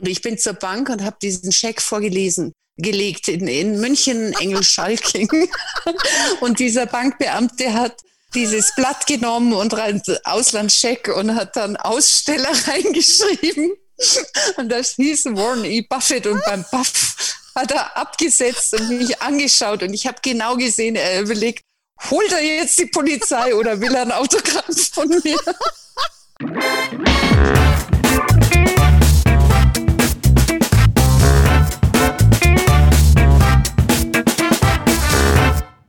Und ich bin zur Bank und habe diesen Scheck vorgelesen, gelegt in, in München, Engelschalking. und dieser Bankbeamte hat dieses Blatt genommen und rein Auslandscheck und hat dann Aussteller reingeschrieben. Und das hieß Warren E. Buffett und beim Buff hat er abgesetzt und mich angeschaut und ich habe genau gesehen, er überlegt, holt er jetzt die Polizei oder will er ein Autogramm von mir?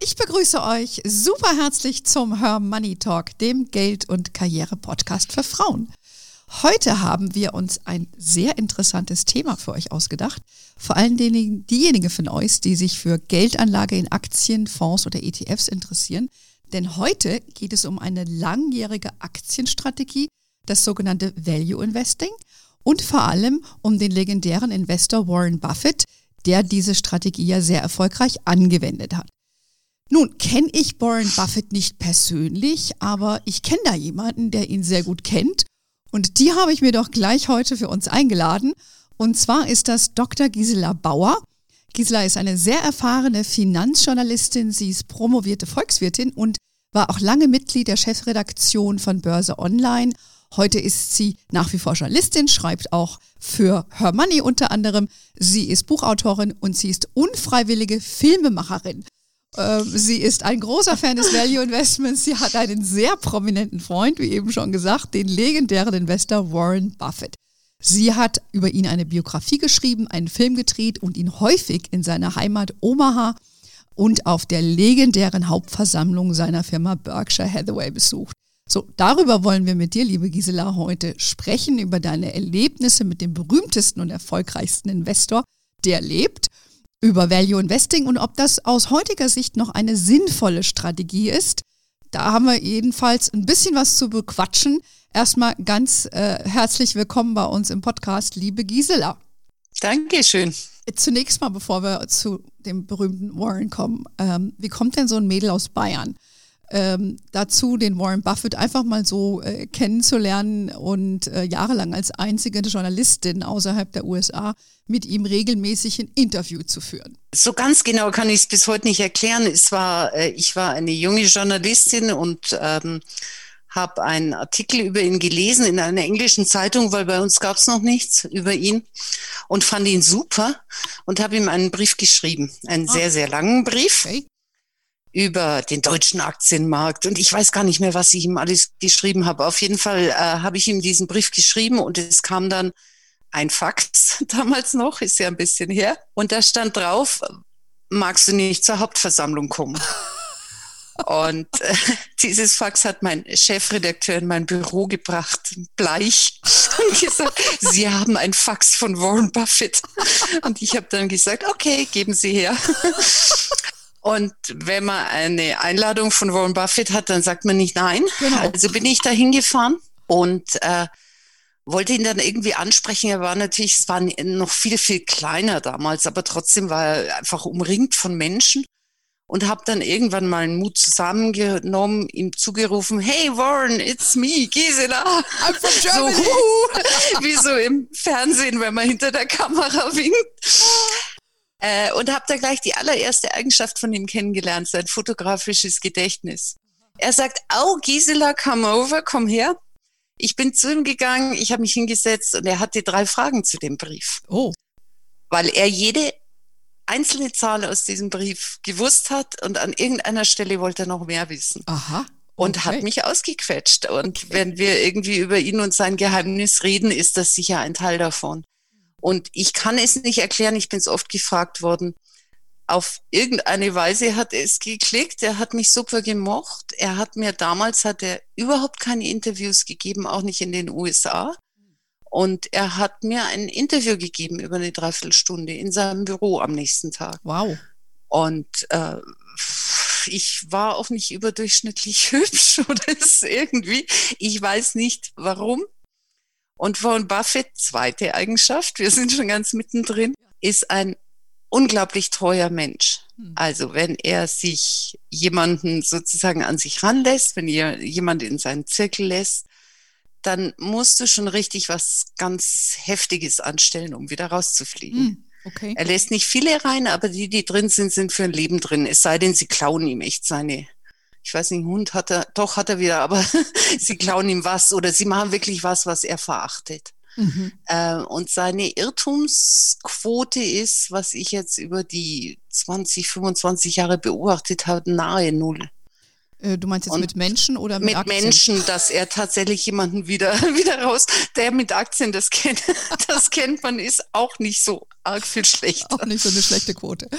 Ich begrüße euch super herzlich zum Her Money Talk, dem Geld- und Karriere-Podcast für Frauen. Heute haben wir uns ein sehr interessantes Thema für euch ausgedacht. Vor allen Dingen diejenigen von euch, die sich für Geldanlage in Aktien, Fonds oder ETFs interessieren. Denn heute geht es um eine langjährige Aktienstrategie, das sogenannte Value Investing und vor allem um den legendären Investor Warren Buffett, der diese Strategie ja sehr erfolgreich angewendet hat. Nun kenne ich Warren Buffett nicht persönlich, aber ich kenne da jemanden, der ihn sehr gut kennt. Und die habe ich mir doch gleich heute für uns eingeladen. Und zwar ist das Dr. Gisela Bauer. Gisela ist eine sehr erfahrene Finanzjournalistin. Sie ist promovierte Volkswirtin und war auch lange Mitglied der Chefredaktion von Börse Online. Heute ist sie nach wie vor Journalistin, schreibt auch für Her Money unter anderem. Sie ist Buchautorin und sie ist unfreiwillige Filmemacherin. Ähm, sie ist ein großer Fan des Value Investments. Sie hat einen sehr prominenten Freund, wie eben schon gesagt, den legendären Investor Warren Buffett. Sie hat über ihn eine Biografie geschrieben, einen Film gedreht und ihn häufig in seiner Heimat Omaha und auf der legendären Hauptversammlung seiner Firma Berkshire Hathaway besucht. So, darüber wollen wir mit dir, liebe Gisela, heute sprechen, über deine Erlebnisse mit dem berühmtesten und erfolgreichsten Investor, der lebt über Value Investing und ob das aus heutiger Sicht noch eine sinnvolle Strategie ist. Da haben wir jedenfalls ein bisschen was zu bequatschen. Erstmal ganz äh, herzlich willkommen bei uns im Podcast, liebe Gisela. Dankeschön. Zunächst mal, bevor wir zu dem berühmten Warren kommen, ähm, wie kommt denn so ein Mädel aus Bayern ähm, dazu, den Warren Buffett einfach mal so äh, kennenzulernen und äh, jahrelang als einzige Journalistin außerhalb der USA mit ihm regelmäßig ein Interview zu führen. So ganz genau kann ich es bis heute nicht erklären. Es war, äh, ich war eine junge Journalistin und ähm, habe einen Artikel über ihn gelesen in einer englischen Zeitung, weil bei uns gab es noch nichts über ihn und fand ihn super und habe ihm einen Brief geschrieben, einen ah. sehr, sehr langen Brief. Okay über den deutschen Aktienmarkt und ich weiß gar nicht mehr, was ich ihm alles geschrieben habe. Auf jeden Fall äh, habe ich ihm diesen Brief geschrieben und es kam dann ein Fax damals noch, ist ja ein bisschen her. Und da stand drauf, magst du nicht zur Hauptversammlung kommen? Und äh, dieses Fax hat mein Chefredakteur in mein Büro gebracht, bleich, und gesagt, Sie haben ein Fax von Warren Buffett. Und ich habe dann gesagt, okay, geben Sie her. Und wenn man eine Einladung von Warren Buffett hat, dann sagt man nicht nein. Genau. Also bin ich da hingefahren und äh, wollte ihn dann irgendwie ansprechen. Er war natürlich, es war noch viel, viel kleiner damals, aber trotzdem war er einfach umringt von Menschen und habe dann irgendwann mal einen Mut zusammengenommen, ihm zugerufen, hey Warren, it's me, Gisela. I'm from Germany. So, uh, wie so im Fernsehen, wenn man hinter der Kamera winkt. Äh, und habe da gleich die allererste Eigenschaft von ihm kennengelernt, sein fotografisches Gedächtnis. Er sagt, oh Gisela, come over, komm her. Ich bin zu ihm gegangen, ich habe mich hingesetzt und er hatte drei Fragen zu dem Brief. Oh. Weil er jede einzelne Zahl aus diesem Brief gewusst hat und an irgendeiner Stelle wollte er noch mehr wissen. Aha. Okay. Und hat mich ausgequetscht. Und okay. wenn wir irgendwie über ihn und sein Geheimnis reden, ist das sicher ein Teil davon. Und ich kann es nicht erklären, ich bin es oft gefragt worden. Auf irgendeine Weise hat es geklickt, er hat mich super gemocht. Er hat mir damals, hat er überhaupt keine Interviews gegeben, auch nicht in den USA. Und er hat mir ein Interview gegeben über eine Dreiviertelstunde in seinem Büro am nächsten Tag. Wow. Und äh, ich war auch nicht überdurchschnittlich hübsch oder irgendwie. Ich weiß nicht warum. Und Warren Buffett, zweite Eigenschaft, wir sind schon ganz mittendrin, ist ein unglaublich treuer Mensch. Hm. Also wenn er sich jemanden sozusagen an sich ranlässt, wenn er jemand in seinen Zirkel lässt, dann musst du schon richtig was ganz Heftiges anstellen, um wieder rauszufliegen. Hm, okay. Er lässt nicht viele rein, aber die, die drin sind, sind für ein Leben drin. Es sei denn, sie klauen ihm echt seine, ich weiß nicht, einen Hund hat er, doch hat er wieder, aber sie klauen ihm was oder sie machen wirklich was, was er verachtet. Mhm. Äh, und seine Irrtumsquote ist, was ich jetzt über die 20, 25 Jahre beobachtet habe, nahe Null. Äh, du meinst jetzt und mit Menschen oder mit, mit Aktien? Menschen, dass er tatsächlich jemanden wieder, wieder raus, der mit Aktien, das kennt, das kennt man, ist auch nicht so arg viel schlechter. Auch nicht so eine schlechte Quote.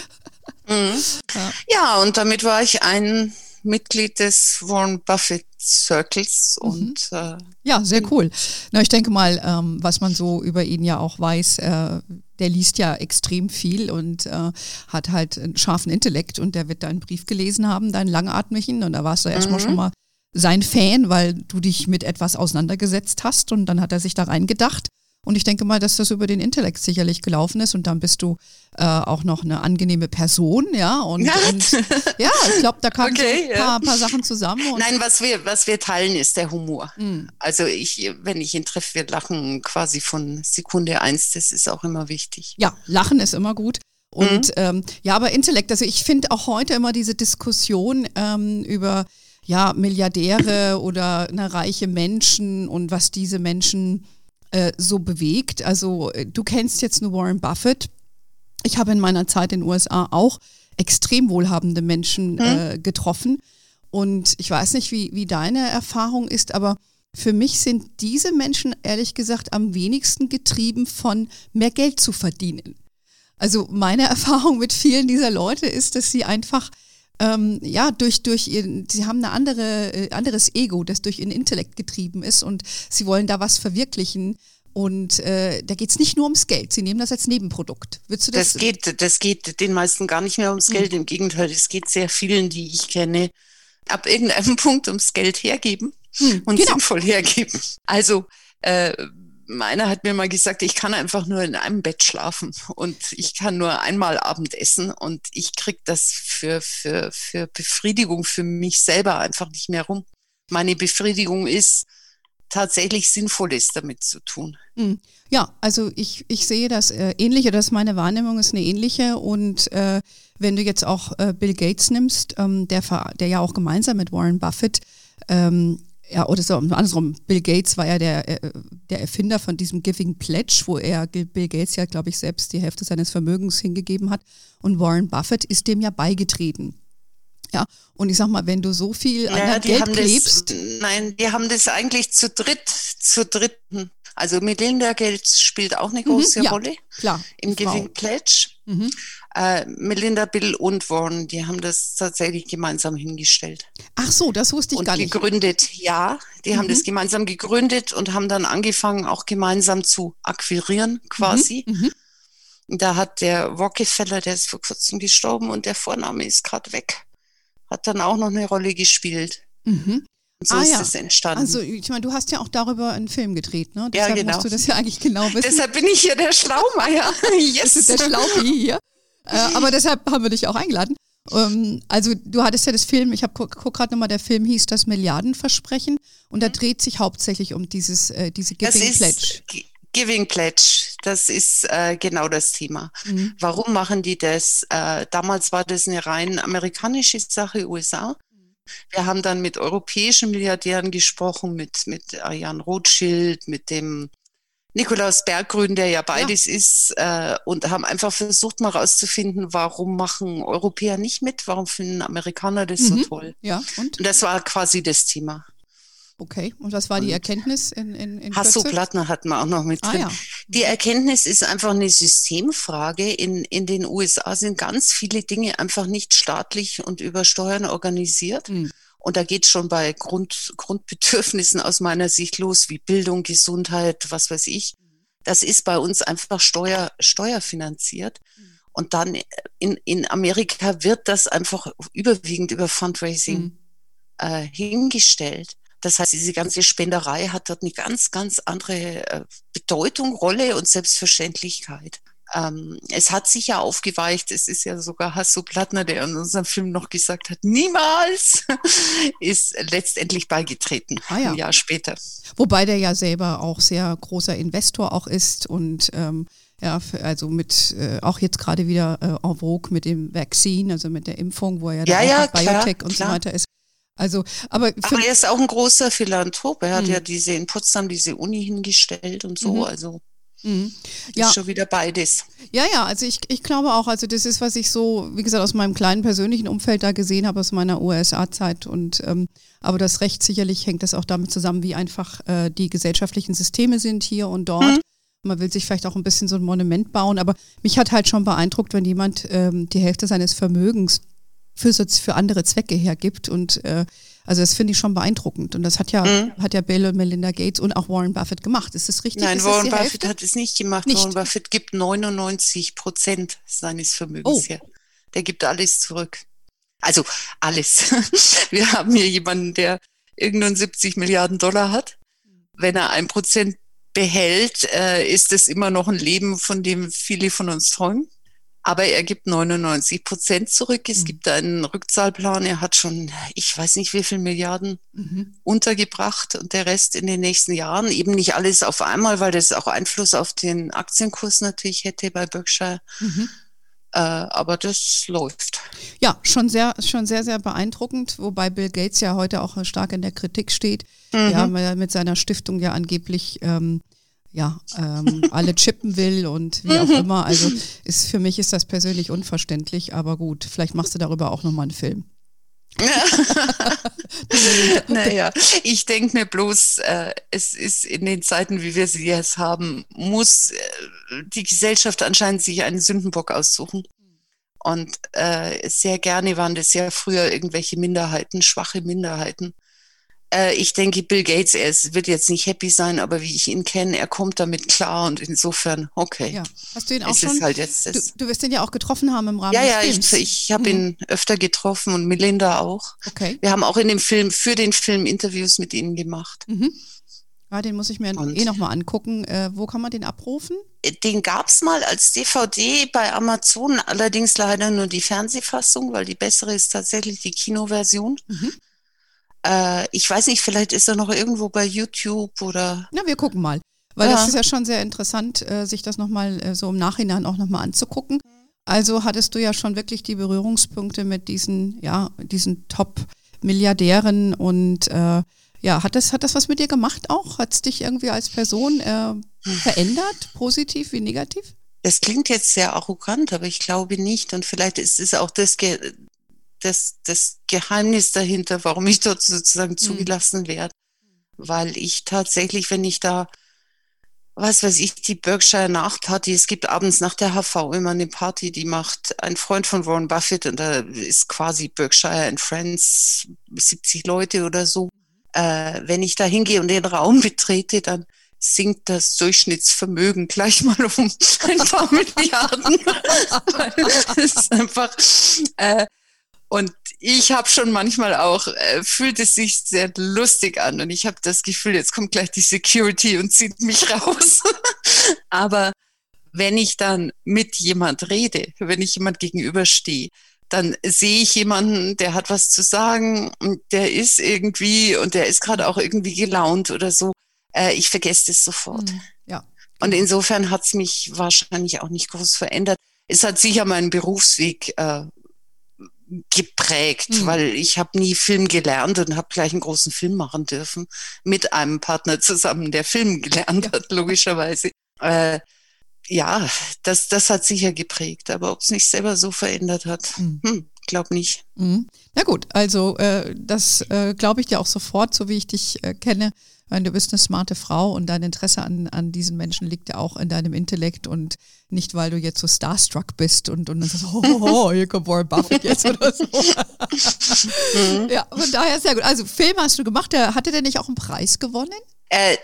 Mhm. Ja. ja, und damit war ich ein Mitglied des Warren Buffett Circles mhm. und äh, ja, sehr cool. Na, ich denke mal, ähm, was man so über ihn ja auch weiß, äh, der liest ja extrem viel und äh, hat halt einen scharfen Intellekt und der wird deinen Brief gelesen haben, deinen langatmigen und da warst du mhm. erstmal schon mal sein Fan, weil du dich mit etwas auseinandergesetzt hast und dann hat er sich da reingedacht und ich denke mal, dass das über den Intellekt sicherlich gelaufen ist und dann bist du äh, auch noch eine angenehme Person, ja. Und, und ja, ich glaube, da kamen okay, ein paar, ja. paar, Sachen zusammen. Nein, was wir, was wir teilen, ist der Humor. Mhm. Also ich, wenn ich ihn treffe, wir lachen quasi von Sekunde eins, das ist auch immer wichtig. Ja, Lachen ist immer gut. Und mhm. ähm, ja, aber Intellekt, also ich finde auch heute immer diese Diskussion ähm, über ja, Milliardäre oder eine reiche Menschen und was diese Menschen äh, so bewegt. Also äh, du kennst jetzt nur Warren Buffett. Ich habe in meiner Zeit in den USA auch extrem wohlhabende Menschen hm. äh, getroffen. Und ich weiß nicht, wie, wie deine Erfahrung ist, aber für mich sind diese Menschen ehrlich gesagt am wenigsten getrieben von mehr Geld zu verdienen. Also meine Erfahrung mit vielen dieser Leute ist, dass sie einfach ähm, ja, durch, durch ihr, sie haben ein andere, äh, anderes Ego, das durch ihren Intellekt getrieben ist und sie wollen da was verwirklichen. Und äh, da geht es nicht nur ums Geld. Sie nehmen das als Nebenprodukt. Würdest du das? Das geht, das geht den meisten gar nicht mehr ums hm. Geld. Im Gegenteil, es geht sehr vielen, die ich kenne, ab irgendeinem Punkt ums Geld hergeben hm, und genau. sinnvoll hergeben. Also äh, meiner hat mir mal gesagt, ich kann einfach nur in einem Bett schlafen und ich kann nur einmal Abend essen und ich kriege das für, für, für Befriedigung für mich selber einfach nicht mehr rum. Meine Befriedigung ist, tatsächlich Sinnvolles damit zu tun. Hm. Ja, also ich, ich sehe das äh, ähnliche, das meine Wahrnehmung ist eine ähnliche und äh, wenn du jetzt auch äh, Bill Gates nimmst, ähm, der, der ja auch gemeinsam mit Warren Buffett ähm, ja, oder so andersrum, Bill Gates war ja der, äh, der Erfinder von diesem Giving Pledge, wo er Bill Gates ja, glaube ich, selbst die Hälfte seines Vermögens hingegeben hat. Und Warren Buffett ist dem ja beigetreten. Ja, und ich sag mal, wenn du so viel an ja, Geld klebst. Das, nein, die haben das eigentlich zu dritt, zu dritten. Also Melinda Gates spielt auch eine mhm, große mhm, ja, Rolle. Klar. Im Giving Pledge. Mhm. Äh, Melinda, Bill und Warren, die haben das tatsächlich gemeinsam hingestellt. Ach so, das wusste ich und gar nicht. gegründet, ja. Die mhm. haben das gemeinsam gegründet und haben dann angefangen, auch gemeinsam zu akquirieren, quasi. Mhm. mhm. Da hat der Rockefeller, der ist vor kurzem gestorben und der Vorname ist gerade weg, hat dann auch noch eine Rolle gespielt. Mhm. Und so ah, ist ja. es entstanden. Also ich meine, du hast ja auch darüber einen Film gedreht, ne? Deshalb ja, genau. musst du das ja eigentlich genau wissen. Deshalb bin ich hier der Schlaumeier. yes. Das ist der Schlaupi hier. Äh, aber deshalb haben wir dich auch eingeladen. Ähm, also du hattest ja das Film, ich habe guck, guck gerade nochmal, der Film hieß das Milliardenversprechen und da mhm. dreht sich hauptsächlich um dieses äh, diese Giving Pledge. Giving Pledge, das ist äh, genau das Thema. Mhm. Warum machen die das? Äh, damals war das eine rein amerikanische Sache, USA. Wir haben dann mit europäischen Milliardären gesprochen, mit, mit Jan Rothschild, mit dem Nikolaus Berggrün, der ja beides ja. ist, äh, und haben einfach versucht, mal rauszufinden, warum machen Europäer nicht mit, warum finden Amerikaner das mhm. so toll. Ja, und? und? das war quasi das Thema. Okay, und was war die Erkenntnis in, in, in Hasso Plattner hatten wir auch noch mit ah, drin. Ah, ja. Die Erkenntnis ist einfach eine Systemfrage. In, in den USA sind ganz viele Dinge einfach nicht staatlich und über Steuern organisiert. Mhm. Und da geht es schon bei Grund, Grundbedürfnissen aus meiner Sicht los, wie Bildung, Gesundheit, was weiß ich. Das ist bei uns einfach Steuer, steuerfinanziert. Und dann in, in Amerika wird das einfach überwiegend über Fundraising mhm. äh, hingestellt. Das heißt, diese ganze Spenderei hat dort eine ganz, ganz andere äh, Bedeutung, Rolle und Selbstverständlichkeit. Ähm, es hat sich ja aufgeweicht. Es ist ja sogar Hasso Plattner, der in unserem Film noch gesagt hat, niemals ist letztendlich beigetreten, ah, ja. ein Jahr später. Wobei der ja selber auch sehr großer Investor auch ist und ähm, ja, also mit äh, auch jetzt gerade wieder äh, en vogue mit dem Vaccine, also mit der Impfung, wo er ja, ja, ja Biotech klar, und klar. so weiter ist. Also, aber, aber er ist auch ein großer Philanthrop. Er hat mhm. ja diese in Potsdam diese Uni hingestellt und so. Mhm. Also Mhm. Ja. Ist schon wieder beides. Ja, ja, also ich, ich glaube auch, also das ist, was ich so, wie gesagt, aus meinem kleinen persönlichen Umfeld da gesehen habe, aus meiner USA-Zeit. Und ähm, aber das Recht sicherlich hängt das auch damit zusammen, wie einfach äh, die gesellschaftlichen Systeme sind hier und dort. Mhm. Man will sich vielleicht auch ein bisschen so ein Monument bauen, aber mich hat halt schon beeindruckt, wenn jemand ähm, die Hälfte seines Vermögens für, für andere Zwecke hergibt und äh, also das finde ich schon beeindruckend. Und das hat ja, mhm. hat ja Bill und Melinda Gates und auch Warren Buffett gemacht. Ist das richtig? Nein, ist Warren Buffett Hälfte? hat es nicht gemacht. Nicht. Warren Buffett gibt 99 Prozent seines Vermögens oh. her. Der gibt alles zurück. Also alles. Wir haben hier jemanden, der irgendeinen 70 Milliarden Dollar hat. Wenn er ein Prozent behält, äh, ist es immer noch ein Leben, von dem viele von uns träumen. Aber er gibt 99 Prozent zurück. Es mhm. gibt einen Rückzahlplan. Er hat schon, ich weiß nicht, wie viel Milliarden mhm. untergebracht und der Rest in den nächsten Jahren. Eben nicht alles auf einmal, weil das auch Einfluss auf den Aktienkurs natürlich hätte bei Berkshire. Mhm. Äh, aber das läuft. Ja, schon sehr, schon sehr, sehr beeindruckend, wobei Bill Gates ja heute auch stark in der Kritik steht. Mhm. Ja, mit seiner Stiftung ja angeblich ähm, ja, ähm, alle chippen will und wie auch immer. Also ist für mich ist das persönlich unverständlich, aber gut, vielleicht machst du darüber auch nochmal einen Film. naja, ich denke mir bloß, äh, es ist in den Zeiten, wie wir sie jetzt haben, muss äh, die Gesellschaft anscheinend sich einen Sündenbock aussuchen. Und äh, sehr gerne waren das ja früher irgendwelche Minderheiten, schwache Minderheiten. Äh, ich denke, Bill Gates, er ist, wird jetzt nicht happy sein, aber wie ich ihn kenne, er kommt damit klar und insofern, okay. Ja. Hast du ihn auch es schon? Halt jetzt, du, du, wirst ihn ja auch getroffen haben im Rahmen ja, des ja, Films. Ja, ich, ich habe mhm. ihn öfter getroffen und Melinda auch. Okay. Wir haben auch in dem Film, für den Film Interviews mit ihnen gemacht. Mhm. Ja, den muss ich mir und eh nochmal angucken. Äh, wo kann man den abrufen? Äh, den gab es mal als DVD bei Amazon, allerdings leider nur die Fernsehfassung, weil die bessere ist tatsächlich die Kinoversion. Mhm. Äh, ich weiß nicht, vielleicht ist er noch irgendwo bei YouTube oder. Na, wir gucken mal. Weil ja. das ist ja schon sehr interessant, äh, sich das nochmal äh, so im Nachhinein auch nochmal anzugucken. Also hattest du ja schon wirklich die Berührungspunkte mit diesen, ja, diesen Top-Milliardären und äh, ja, hat das, hat das was mit dir gemacht auch? Hat es dich irgendwie als Person äh, verändert, positiv wie negativ? Das klingt jetzt sehr arrogant, aber ich glaube nicht. Und vielleicht ist es auch das, das, das Geheimnis dahinter, warum ich dort sozusagen mhm. zugelassen werde. Weil ich tatsächlich, wenn ich da, was weiß ich, die Berkshire Nachtparty, es gibt abends nach der HV immer eine Party, die macht ein Freund von Warren Buffett und da ist quasi Berkshire and Friends, 70 Leute oder so. Äh, wenn ich da hingehe und den Raum betrete, dann sinkt das Durchschnittsvermögen gleich mal um ein paar Milliarden. das ist einfach, äh, und ich habe schon manchmal auch, äh, fühlt es sich sehr lustig an und ich habe das Gefühl, jetzt kommt gleich die Security und zieht mich raus. Aber wenn ich dann mit jemand rede, wenn ich jemand gegenüberstehe, dann sehe ich jemanden, der hat was zu sagen und der ist irgendwie und der ist gerade auch irgendwie gelaunt oder so. Äh, ich vergesse das sofort. Mhm, ja. Und insofern hat es mich wahrscheinlich auch nicht groß verändert. Es hat sicher meinen Berufsweg äh, geprägt, mhm. weil ich habe nie Film gelernt und habe gleich einen großen Film machen dürfen mit einem Partner zusammen, der Film gelernt ja. hat, logischerweise. Äh, ja, das, das hat sicher geprägt, aber ob es nicht selber so verändert hat, mhm. hm, glaube nicht. Mhm. Na gut, also äh, das äh, glaube ich dir auch sofort, so wie ich dich äh, kenne. Du bist eine smarte Frau und dein Interesse an, an diesen Menschen liegt ja auch in deinem Intellekt und nicht, weil du jetzt so starstruck bist und, und dann sagst, oh, oh, oh, hier kommt Warren Buffett jetzt oder so. mhm. Ja, von daher sehr gut. Also Film hast du gemacht, der, hatte der nicht auch einen Preis gewonnen? Äh,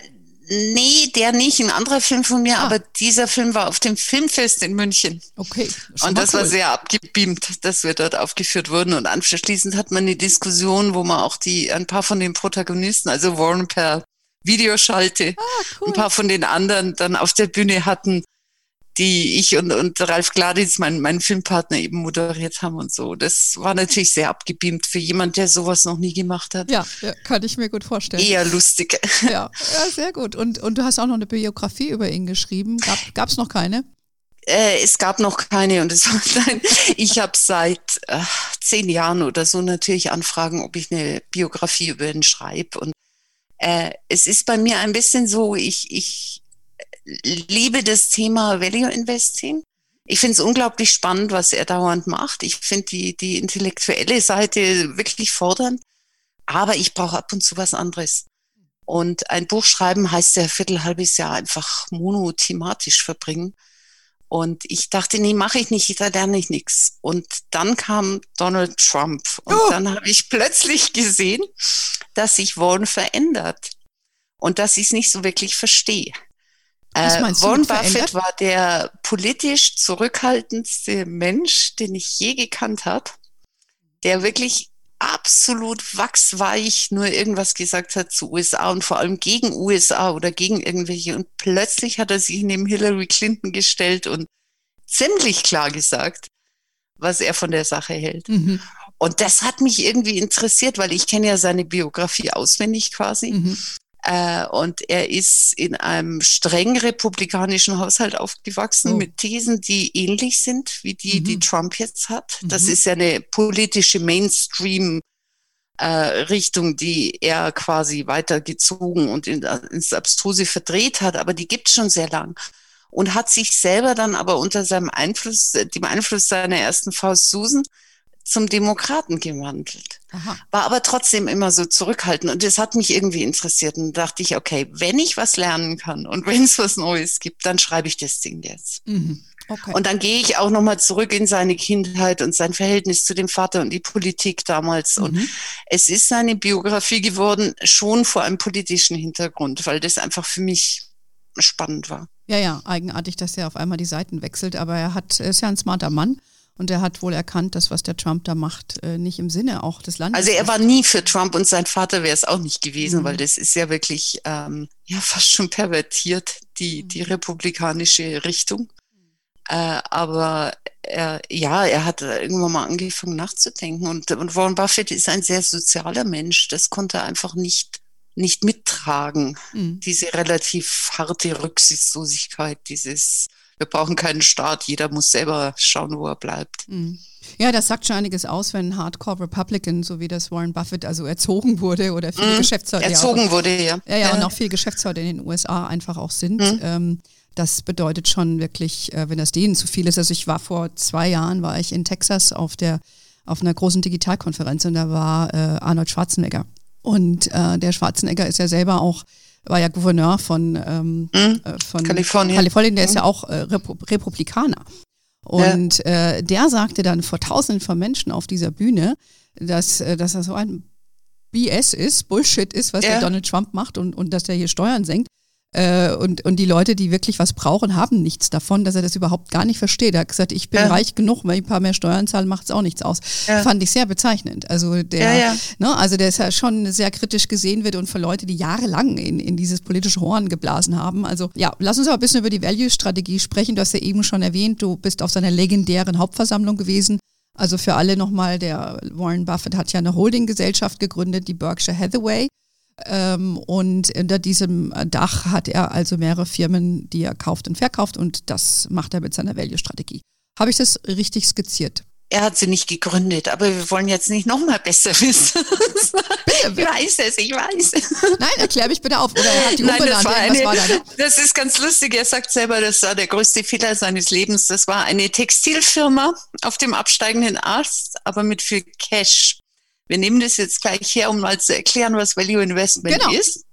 Nee, der nicht. Ein anderer Film von mir, ah. aber dieser Film war auf dem Filmfest in München. Okay. Und das cool. war sehr abgebeamt, dass wir dort aufgeführt wurden. Und anschließend hat man eine Diskussion, wo man auch die, ein paar von den Protagonisten, also Warren per Videoschalte, ah, cool. ein paar von den anderen dann auf der Bühne hatten, die ich und, und Ralf Gladitz, mein, mein Filmpartner, eben moderiert haben und so. Das war natürlich sehr abgebeamt für jemand, der sowas noch nie gemacht hat. Ja, ja kann ich mir gut vorstellen. Eher lustig. Ja, ja sehr gut. Und, und du hast auch noch eine Biografie über ihn geschrieben. Gab es noch keine? Äh, es gab noch keine und es war nein, ich habe seit äh, zehn Jahren oder so natürlich Anfragen, ob ich eine Biografie über ihn schreibe. Und äh, es ist bei mir ein bisschen so, ich, ich liebe das Thema Value Investing. Ich finde es unglaublich spannend, was er dauernd macht. Ich finde die, die intellektuelle Seite wirklich fordernd, aber ich brauche ab und zu was anderes. Und ein Buch schreiben heißt ja viertel halbes Jahr einfach monothematisch verbringen. Und ich dachte, nee, mache ich nicht, da lerne ich nichts. Und dann kam Donald Trump. Und oh. dann habe ich plötzlich gesehen, dass sich Warren verändert. Und dass ich es nicht so wirklich verstehe. Äh, Warren Buffett war der politisch zurückhaltendste Mensch, den ich je gekannt habe, der wirklich absolut wachsweich nur irgendwas gesagt hat zu USA und vor allem gegen USA oder gegen irgendwelche. Und plötzlich hat er sich neben Hillary Clinton gestellt und ziemlich klar gesagt, was er von der Sache hält. Mhm. Und das hat mich irgendwie interessiert, weil ich kenne ja seine Biografie auswendig quasi. Mhm. Äh, und er ist in einem streng republikanischen Haushalt aufgewachsen oh. mit Thesen, die ähnlich sind wie die, mhm. die Trump jetzt hat. Das mhm. ist ja eine politische Mainstream- äh, die er quasi weitergezogen und in, ins Abstruse verdreht hat, aber die gibt es schon sehr lang. Und hat sich selber dann aber unter seinem Einfluss, dem Einfluss seiner ersten Frau Susan, zum Demokraten gewandelt. Aha. War aber trotzdem immer so zurückhaltend und das hat mich irgendwie interessiert und dachte ich, okay, wenn ich was lernen kann und wenn es was Neues gibt, dann schreibe ich das Ding jetzt. Mhm. Okay. Und dann gehe ich auch nochmal zurück in seine Kindheit und sein Verhältnis zu dem Vater und die Politik damals. Mhm. Und es ist seine Biografie geworden, schon vor einem politischen Hintergrund, weil das einfach für mich spannend war. Ja, ja, eigenartig, dass er auf einmal die Seiten wechselt, aber er hat, er ist ja ein smarter Mann und er hat wohl erkannt, dass was der Trump da macht, äh, nicht im Sinne auch des Landes. Also er war nie für Trump und sein Vater wäre es auch nicht gewesen, mhm. weil das ist ja wirklich ähm, ja fast schon pervertiert, die, mhm. die republikanische Richtung. Äh, aber er, ja, er hat irgendwann mal angefangen nachzudenken. Und, und Warren Buffett ist ein sehr sozialer Mensch. Das konnte er einfach nicht, nicht mittragen. Mhm. Diese relativ harte Rücksichtslosigkeit, dieses wir brauchen keinen Staat, jeder muss selber schauen, wo er bleibt. Mhm. Ja, das sagt schon einiges aus, wenn ein Hardcore Republican, so wie das Warren Buffett also erzogen wurde oder viele mhm. Geschäftsleute. Erzogen ja, wurde, ja. ja. Ja, und auch viele Geschäftsleute in den USA einfach auch sind. Mhm. Ähm, das bedeutet schon wirklich, äh, wenn das denen zu viel ist. Also ich war vor zwei Jahren, war ich in Texas auf der auf einer großen Digitalkonferenz und da war äh, Arnold Schwarzenegger. Und äh, der Schwarzenegger ist ja selber auch war ja Gouverneur von, ähm, mhm. von Kalifornien. Kalifornien, der mhm. ist ja auch äh, Repu Republikaner. Und ja. äh, der sagte dann vor tausenden von Menschen auf dieser Bühne, dass, äh, dass das so ein BS ist, Bullshit ist, was ja. der Donald Trump macht und, und dass er hier Steuern senkt. Äh, und, und die Leute, die wirklich was brauchen, haben nichts davon, dass er das überhaupt gar nicht versteht. Er hat gesagt, ich bin ja. reich genug, wenn ich ein paar mehr Steuern zahle, macht es auch nichts aus. Ja. Fand ich sehr bezeichnend. Also der, ja, Ne, also der ist ja schon sehr kritisch gesehen wird und für Leute, die jahrelang in, in dieses politische Horn geblasen haben. Also ja, lass uns aber ein bisschen über die Value-Strategie sprechen. Du hast ja eben schon erwähnt, du bist auf seiner legendären Hauptversammlung gewesen. Also für alle nochmal, der Warren Buffett hat ja eine Holdinggesellschaft gegründet, die Berkshire Hathaway. Ähm, und unter diesem Dach hat er also mehrere Firmen, die er kauft und verkauft und das macht er mit seiner Value-Strategie. Habe ich das richtig skizziert? Er hat sie nicht gegründet, aber wir wollen jetzt nicht noch mal besser wissen. ich weiß es, ich weiß. Nein, erklär mich bitte auf. Oder er hat die Nein, das, war eine, war ne? das ist ganz lustig. Er sagt selber, das war der größte Fehler seines Lebens. Das war eine Textilfirma auf dem absteigenden Ast, aber mit viel Cash. Wir nehmen das jetzt gleich her, um mal zu erklären, was Value Investment genau. ist.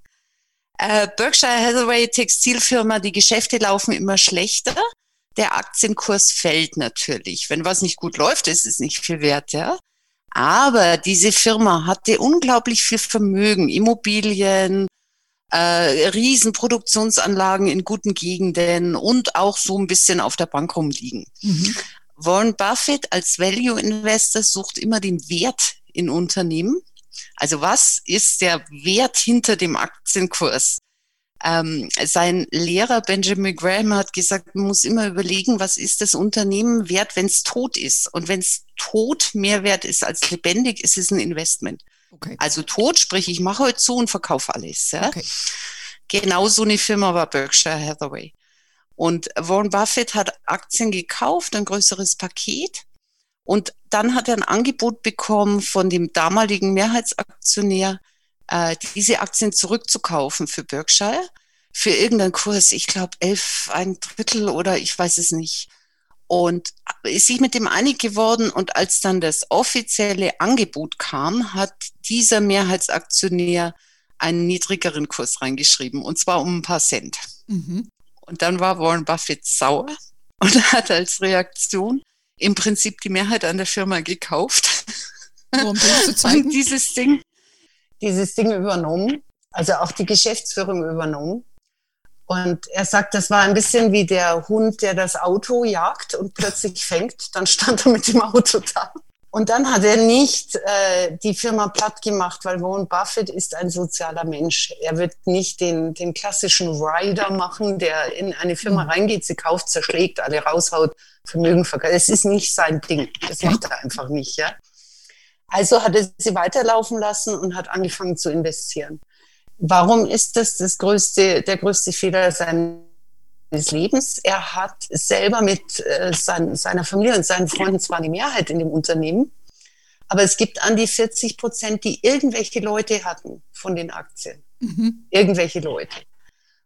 Äh, Berkshire Hathaway Textilfirma, die Geschäfte laufen immer schlechter. Der Aktienkurs fällt natürlich. Wenn was nicht gut läuft, ist es nicht viel wert, ja. Aber diese Firma hatte unglaublich viel Vermögen, Immobilien, äh, Riesenproduktionsanlagen in guten Gegenden und auch so ein bisschen auf der Bank rumliegen. Mhm. Warren Buffett als Value Investor sucht immer den Wert in Unternehmen. Also was ist der Wert hinter dem Aktienkurs? ähm, sein Lehrer Benjamin Graham hat gesagt, man muss immer überlegen, was ist das Unternehmen wert, wenn es tot ist. Und wenn es tot mehr wert ist als lebendig, ist es ein Investment. Okay. Also tot, sprich, ich mache heute zu und verkaufe alles. Ja? Okay. Genau so eine Firma war Berkshire Hathaway. Und Warren Buffett hat Aktien gekauft, ein größeres Paket. Und dann hat er ein Angebot bekommen von dem damaligen Mehrheitsaktionär, äh, diese Aktien zurückzukaufen für Berkshire für irgendeinen Kurs, ich glaube elf, ein Drittel oder ich weiß es nicht. Und ist sich mit dem einig geworden und als dann das offizielle Angebot kam, hat dieser Mehrheitsaktionär einen niedrigeren Kurs reingeschrieben und zwar um ein paar Cent. Mhm. Und dann war Warren Buffett sauer und hat als Reaktion im Prinzip die Mehrheit an der Firma gekauft. Um zu zeigen? Und dieses Ding, dieses Ding übernommen, also auch die Geschäftsführung übernommen. Und er sagt, das war ein bisschen wie der Hund, der das Auto jagt und plötzlich fängt. Dann stand er mit dem Auto da. Und dann hat er nicht äh, die Firma platt gemacht, weil Warren Buffett ist ein sozialer Mensch. Er wird nicht den, den klassischen Rider machen, der in eine Firma mhm. reingeht, sie kauft, zerschlägt, alle raushaut, Vermögen verkauft. Es ist nicht sein Ding. Das macht er einfach nicht. Ja? Also hat er sie weiterlaufen lassen und hat angefangen zu investieren. Warum ist das, das größte, der größte Fehler seines Lebens? Er hat selber mit äh, sein, seiner Familie und seinen Freunden zwar die Mehrheit in dem Unternehmen, aber es gibt an die 40 Prozent, die irgendwelche Leute hatten von den Aktien. Mhm. Irgendwelche Leute.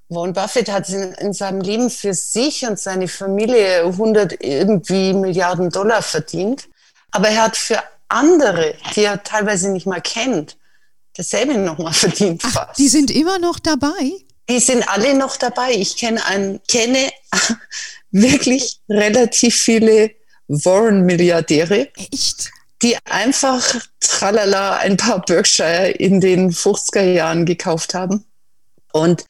Warren Buffett hat in, in, seinem Leben für sich und seine Familie 100 irgendwie Milliarden Dollar verdient. Aber er hat für andere, die er teilweise nicht mal kennt, dasselbe nochmal verdient Ach, fast. Die sind immer noch dabei? Die sind alle noch dabei. Ich kenne ein, kenne wirklich relativ viele Warren-Milliardäre. Echt? Die einfach tralala ein paar Berkshire in den 50er Jahren gekauft haben. Und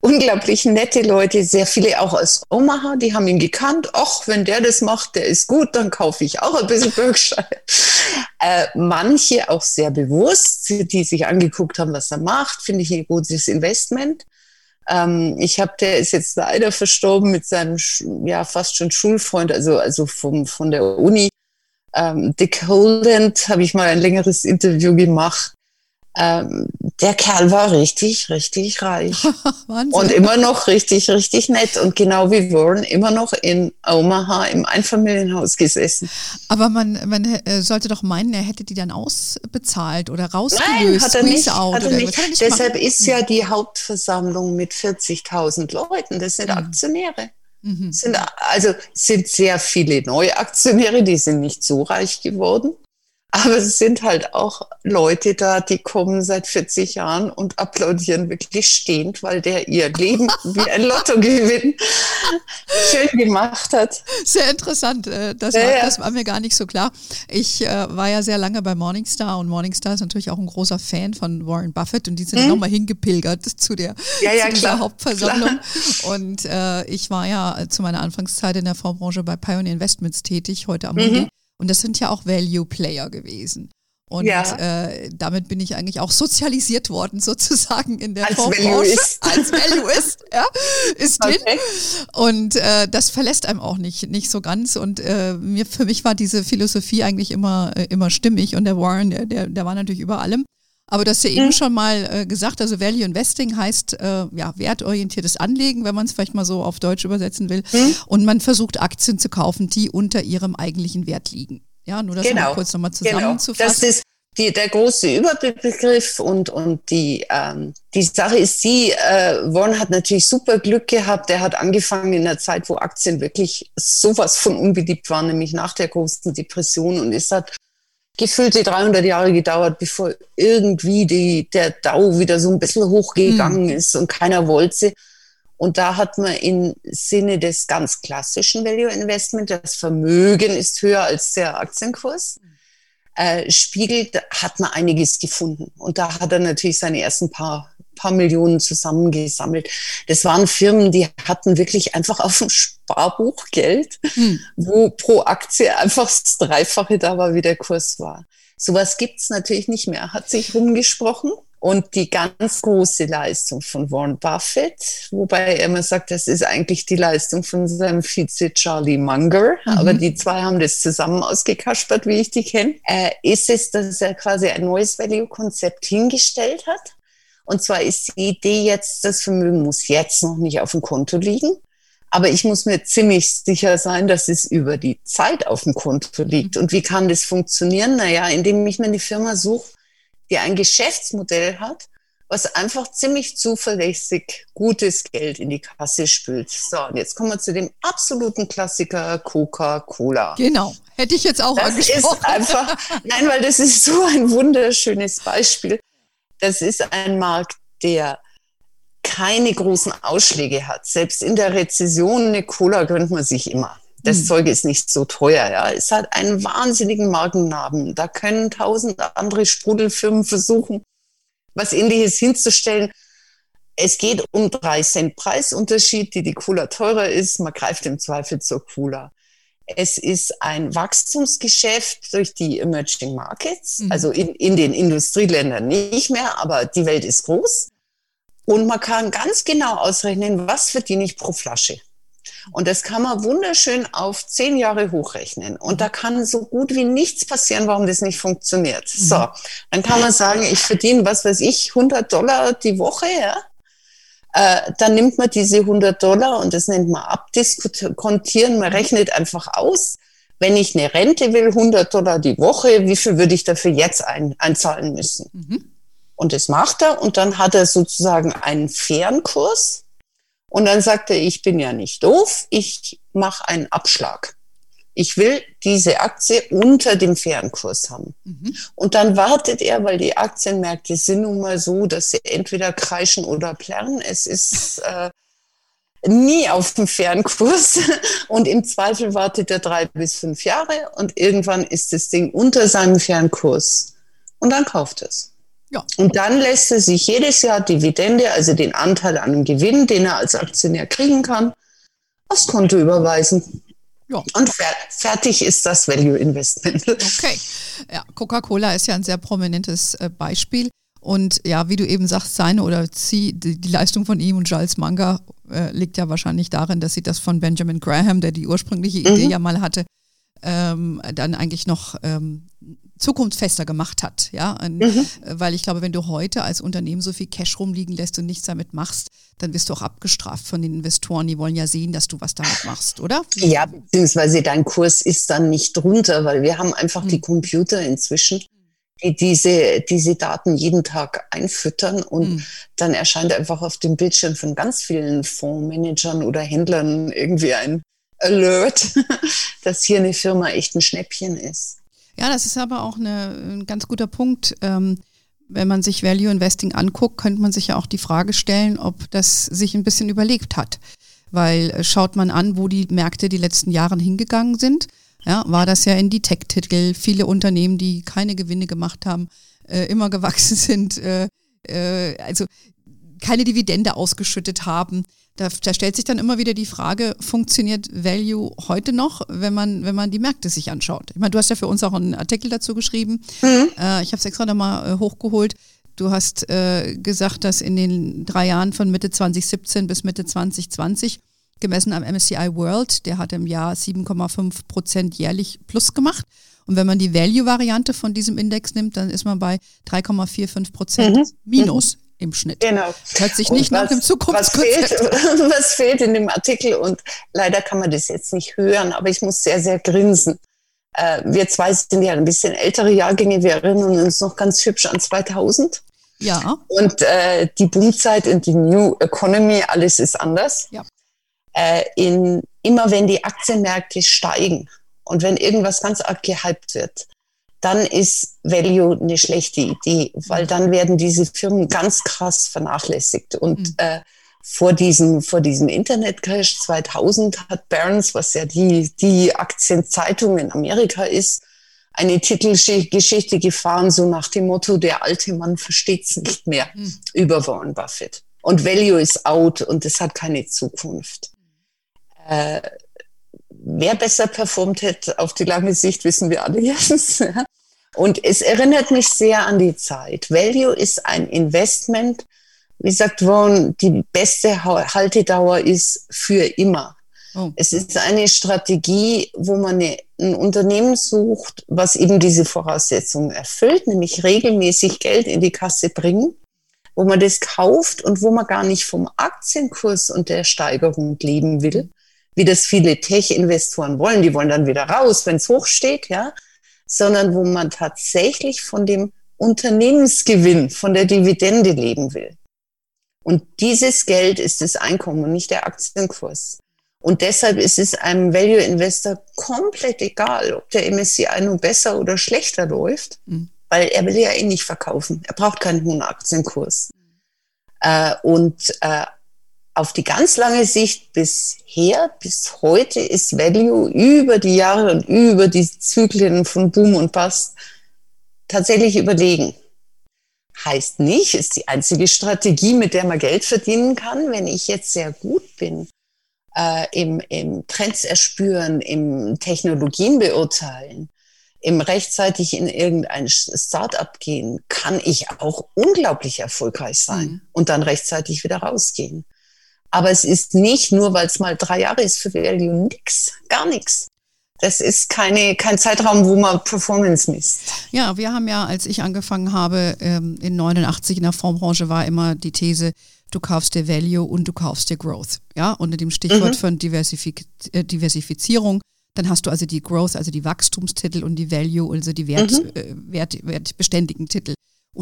unglaublich nette Leute, sehr viele auch aus Omaha, die haben ihn gekannt. Ach, wenn der das macht, der ist gut, dann kaufe ich auch ein bisschen Berkshire. Äh, manche auch sehr bewusst, die sich angeguckt haben, was er macht, finde ich ein gutes Investment. Ähm, ich habe, der ist jetzt leider verstorben mit seinem, ja, fast schon Schulfreund, also, also vom, von der Uni. Ähm, Dick Holland habe ich mal ein längeres Interview gemacht ähm, der Kerl war richtig, richtig reich. und immer noch richtig, richtig nett. Und genau wie Warren immer noch in Omaha im Einfamilienhaus gesessen. Aber man, man äh, sollte doch meinen, er hätte die dann ausbezahlt oder rausgelöst. Nein, hat er nicht. Hat er nicht. Er nicht Deshalb machen? ist ja die Hauptversammlung mit 40.000 Leuten. Das sind mhm. Aktionäre. Mhm. Sind, also sind sehr viele Neuaktionäre, die sind nicht so reich geworden. Aber es sind halt auch Leute da, die kommen seit 40 Jahren und applaudieren wirklich stehend, weil der ihr Leben wie ein Lottogewinn schön gemacht hat. Sehr interessant. Äh, das, ja, war, das war mir gar nicht so klar. Ich äh, war ja sehr lange bei Morningstar und Morningstar ist natürlich auch ein großer Fan von Warren Buffett und die sind hm? nochmal hingepilgert zu der, ja, ja, zu dieser Hauptversammlung. Klar. Und äh, ich war ja zu meiner Anfangszeit in der Fondsbranche bei Pioneer Investments tätig, heute am mhm. Und das sind ja auch Value-Player gewesen. Und ja. äh, damit bin ich eigentlich auch sozialisiert worden, sozusagen in der Als Valueist. Als Valueist, ja, ist okay. drin. Und äh, das verlässt einem auch nicht, nicht so ganz. Und äh, mir, für mich war diese Philosophie eigentlich immer, äh, immer stimmig. Und der Warren, der, der, der war natürlich über allem. Aber du hast ja eben mhm. schon mal äh, gesagt, also Value Investing heißt äh, ja wertorientiertes Anlegen, wenn man es vielleicht mal so auf Deutsch übersetzen will. Mhm. Und man versucht Aktien zu kaufen, die unter ihrem eigentlichen Wert liegen. Ja, nur das genau. mal kurz nochmal zusammenzufassen. Genau. Das ist die, der große Überbegriff und, und die, ähm, die Sache ist die, äh, Warren hat natürlich super Glück gehabt. Er hat angefangen in der Zeit, wo Aktien wirklich sowas von unbeliebt waren, nämlich nach der großen Depression und ist hat gefühlte 300 Jahre gedauert, bevor irgendwie die, der Dau wieder so ein bisschen hochgegangen mhm. ist und keiner wollte. Und da hat man im Sinne des ganz klassischen Value Investment, das Vermögen ist höher als der Aktienkurs, äh, spiegelt, hat man einiges gefunden. Und da hat er natürlich seine ersten paar paar Millionen zusammengesammelt. Das waren Firmen, die hatten wirklich einfach auf dem Sparbuch Geld, hm. wo pro Aktie einfach das Dreifache da war, wie der Kurs war. Sowas gibt's natürlich nicht mehr, hat sich rumgesprochen. Und die ganz große Leistung von Warren Buffett, wobei er immer sagt, das ist eigentlich die Leistung von seinem Vize Charlie Munger, mhm. aber die zwei haben das zusammen ausgekaspert, wie ich die kenne, äh, ist es, dass er quasi ein neues Value-Konzept hingestellt hat. Und zwar ist die Idee jetzt, das Vermögen muss jetzt noch nicht auf dem Konto liegen, aber ich muss mir ziemlich sicher sein, dass es über die Zeit auf dem Konto liegt. Und wie kann das funktionieren? Naja, indem ich mir eine Firma suche, die ein Geschäftsmodell hat, was einfach ziemlich zuverlässig gutes Geld in die Kasse spült. So, und jetzt kommen wir zu dem absoluten Klassiker Coca-Cola. Genau, hätte ich jetzt auch das angesprochen. Ist einfach, nein, weil das ist so ein wunderschönes Beispiel. Das ist ein Markt, der keine großen Ausschläge hat. Selbst in der Rezession eine Cola gönnt man sich immer. Das mhm. Zeug ist nicht so teuer, ja. Es hat einen wahnsinnigen Markennamen. Da können tausend andere Sprudelfirmen versuchen, was Ähnliches hinzustellen. Es geht um drei Cent Preisunterschied, die die Cola teurer ist. Man greift im Zweifel zur Cola. Es ist ein Wachstumsgeschäft durch die Emerging Markets, mhm. also in, in den Industrieländern nicht mehr, aber die Welt ist groß. Und man kann ganz genau ausrechnen, was verdiene ich pro Flasche. Und das kann man wunderschön auf zehn Jahre hochrechnen. Und da kann so gut wie nichts passieren, warum das nicht funktioniert. Mhm. So, dann kann man sagen, ich verdiene, was weiß ich, 100 Dollar die Woche, ja. Äh, dann nimmt man diese 100 Dollar und das nennt man abdiskontieren. Man rechnet einfach aus, wenn ich eine Rente will, 100 Dollar die Woche, wie viel würde ich dafür jetzt ein, einzahlen müssen? Mhm. Und das macht er und dann hat er sozusagen einen fairen Kurs und dann sagte er, ich bin ja nicht doof, ich mache einen Abschlag. Ich will diese Aktie unter dem fairen Kurs haben. Mhm. Und dann wartet er, weil die Aktienmärkte sind nun mal so, dass sie entweder kreischen oder plärren. Es ist äh, nie auf dem fairen Kurs. Und im Zweifel wartet er drei bis fünf Jahre und irgendwann ist das Ding unter seinem fairen Kurs. Und dann kauft es. Ja. Und dann lässt er sich jedes Jahr Dividende, also den Anteil an dem Gewinn, den er als Aktionär kriegen kann, aufs Konto überweisen. Ja. Und fer fertig ist das Value Investment. Okay. Ja, Coca-Cola ist ja ein sehr prominentes äh, Beispiel. Und ja, wie du eben sagst, seine oder sie, die, die Leistung von ihm und Giles Munger äh, liegt ja wahrscheinlich darin, dass sie das von Benjamin Graham, der die ursprüngliche Idee mhm. ja mal hatte, ähm, dann eigentlich noch ähm, zukunftsfester gemacht hat. Ja? Und, mhm. Weil ich glaube, wenn du heute als Unternehmen so viel Cash rumliegen lässt und nichts damit machst, dann wirst du auch abgestraft von den Investoren. Die wollen ja sehen, dass du was damit machst, oder? Ja, beziehungsweise dein Kurs ist dann nicht drunter, weil wir haben einfach mhm. die Computer inzwischen, die diese, diese Daten jeden Tag einfüttern und mhm. dann erscheint einfach auf dem Bildschirm von ganz vielen Fondsmanagern oder Händlern irgendwie ein Alert, dass hier eine Firma echt ein Schnäppchen ist. Ja, das ist aber auch eine, ein ganz guter Punkt. Ähm, wenn man sich Value Investing anguckt, könnte man sich ja auch die Frage stellen, ob das sich ein bisschen überlegt hat. Weil äh, schaut man an, wo die Märkte die letzten Jahre hingegangen sind, ja, war das ja in die Tech-Titel, viele Unternehmen, die keine Gewinne gemacht haben, äh, immer gewachsen sind, äh, äh, also keine Dividende ausgeschüttet haben. Da, da, stellt sich dann immer wieder die Frage, funktioniert Value heute noch, wenn man, wenn man die Märkte sich anschaut? Ich meine, du hast ja für uns auch einen Artikel dazu geschrieben. Mhm. Äh, ich habe es extra nochmal äh, hochgeholt. Du hast äh, gesagt, dass in den drei Jahren von Mitte 2017 bis Mitte 2020 gemessen am MSCI World, der hat im Jahr 7,5 Prozent jährlich plus gemacht. Und wenn man die Value-Variante von diesem Index nimmt, dann ist man bei 3,45 Prozent mhm. minus. Im Schnitt. Genau. Hört sich nicht was, nach dem Zukunftskonzept. Was fehlt, was fehlt in dem Artikel und leider kann man das jetzt nicht hören, aber ich muss sehr, sehr grinsen. Äh, wir zwei sind ja ein bisschen ältere Jahrgänge, wir erinnern uns noch ganz hübsch an 2000. Ja. Und äh, die Boomzeit und die New Economy, alles ist anders. Ja. Äh, in, immer wenn die Aktienmärkte steigen und wenn irgendwas ganz arg gehypt wird, dann ist Value eine schlechte Idee, weil dann werden diese Firmen ganz krass vernachlässigt. Und mhm. äh, vor diesem, vor diesem Internetcrash 2000 hat Barron's, was ja die, die Aktienzeitung in Amerika ist, eine Titelgeschichte gefahren, so nach dem Motto, der alte Mann versteht's nicht mehr mhm. über Warren Buffett. Und Value ist out und es hat keine Zukunft. Äh, wer besser performt hätte auf die lange Sicht, wissen wir alle jetzt. Und es erinnert mich sehr an die Zeit. Value ist ein Investment. Wie sagt Ron, die beste Haltedauer ist für immer. Oh. Es ist eine Strategie, wo man eine, ein Unternehmen sucht, was eben diese Voraussetzungen erfüllt, nämlich regelmäßig Geld in die Kasse bringen, wo man das kauft und wo man gar nicht vom Aktienkurs und der Steigerung leben will, wie das viele Tech-Investoren wollen. Die wollen dann wieder raus, wenn es hochsteht, ja, sondern wo man tatsächlich von dem Unternehmensgewinn, von der Dividende leben will. Und dieses Geld ist das Einkommen und nicht der Aktienkurs. Und deshalb ist es einem Value Investor komplett egal, ob der MSCI nun besser oder schlechter läuft, mhm. weil er will ja eh nicht verkaufen. Er braucht keinen hohen Aktienkurs. Äh, und äh, auf die ganz lange Sicht bisher, bis heute ist Value über die Jahre und über die Zyklen von Boom und Bust tatsächlich überlegen. Heißt nicht, ist die einzige Strategie, mit der man Geld verdienen kann. Wenn ich jetzt sehr gut bin äh, im, im Trends erspüren, im Technologien beurteilen, im rechtzeitig in irgendein Startup gehen, kann ich auch unglaublich erfolgreich sein mhm. und dann rechtzeitig wieder rausgehen. Aber es ist nicht nur, weil es mal drei Jahre ist für Value nix, gar nichts. Das ist keine, kein Zeitraum, wo man Performance misst. Ja, wir haben ja, als ich angefangen habe, ähm, in 89 in der Fondsbranche war immer die These, du kaufst dir Value und du kaufst dir Growth. Ja, unter dem Stichwort mhm. von Diversifiz äh, Diversifizierung. Dann hast du also die Growth, also die Wachstumstitel und die Value, also die Wert, mhm. äh, Wert, wertbeständigen Titel.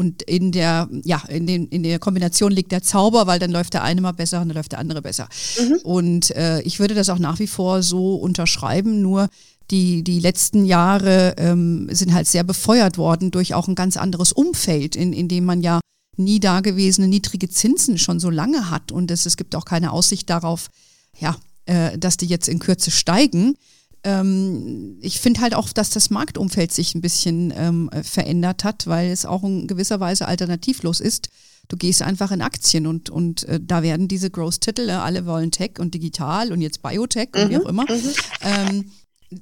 Und in der, ja, in, den, in der Kombination liegt der Zauber, weil dann läuft der eine mal besser und dann läuft der andere besser. Mhm. Und äh, ich würde das auch nach wie vor so unterschreiben, nur die, die letzten Jahre ähm, sind halt sehr befeuert worden durch auch ein ganz anderes Umfeld, in, in dem man ja nie dagewesene niedrige Zinsen schon so lange hat und es, es gibt auch keine Aussicht darauf, ja, äh, dass die jetzt in Kürze steigen. Ähm, ich finde halt auch, dass das Marktumfeld sich ein bisschen ähm, verändert hat, weil es auch in gewisser Weise alternativlos ist. Du gehst einfach in Aktien und, und äh, da werden diese Growth-Titel, äh, alle wollen Tech und digital und jetzt Biotech mhm, und wie auch immer. Mhm. Ähm,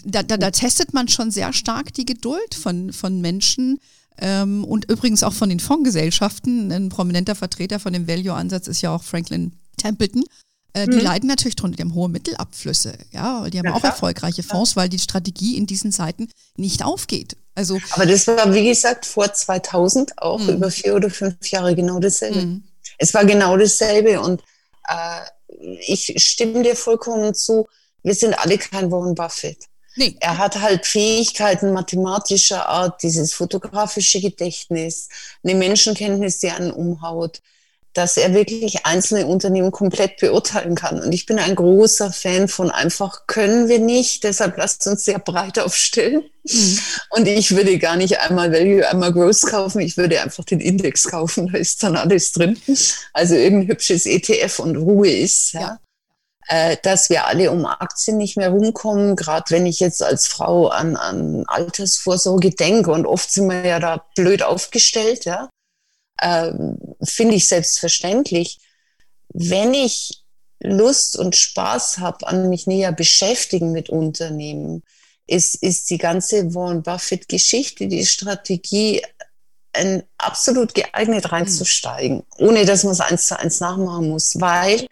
da, da, da testet man schon sehr stark die Geduld von, von Menschen, ähm, und übrigens auch von den Fondsgesellschaften. Ein prominenter Vertreter von dem Value-Ansatz ist ja auch Franklin Templeton. Äh, die mhm. leiden natürlich drunter, die haben hohe Mittelabflüsse, ja, die haben ja, auch klar. erfolgreiche Fonds, weil die Strategie in diesen Zeiten nicht aufgeht. Also, Aber das war, wie gesagt, vor 2000 auch mhm. über vier oder fünf Jahre genau dasselbe. Mhm. Es war genau dasselbe und äh, ich stimme dir vollkommen zu, wir sind alle kein Warren Buffett. Nee. Er hat halt Fähigkeiten mathematischer Art, dieses fotografische Gedächtnis, eine Menschenkenntnis, die einen umhaut, dass er wirklich einzelne Unternehmen komplett beurteilen kann. Und ich bin ein großer Fan von einfach können wir nicht, deshalb lasst uns sehr breit aufstellen. Mhm. Und ich würde gar nicht einmal Value, einmal Growth kaufen, ich würde einfach den Index kaufen, da ist dann alles drin. Also irgendein hübsches ETF und Ruhe ist. Ja. ja äh, dass wir alle um Aktien nicht mehr rumkommen, gerade wenn ich jetzt als Frau an, an Altersvorsorge denke und oft sind wir ja da blöd aufgestellt, ja, äh, finde ich selbstverständlich. Wenn ich Lust und Spaß habe an mich näher beschäftigen mit Unternehmen, ist, ist die ganze Warren Buffett-Geschichte, die Strategie ein, absolut geeignet reinzusteigen, ohne dass man es eins zu eins nachmachen muss, weil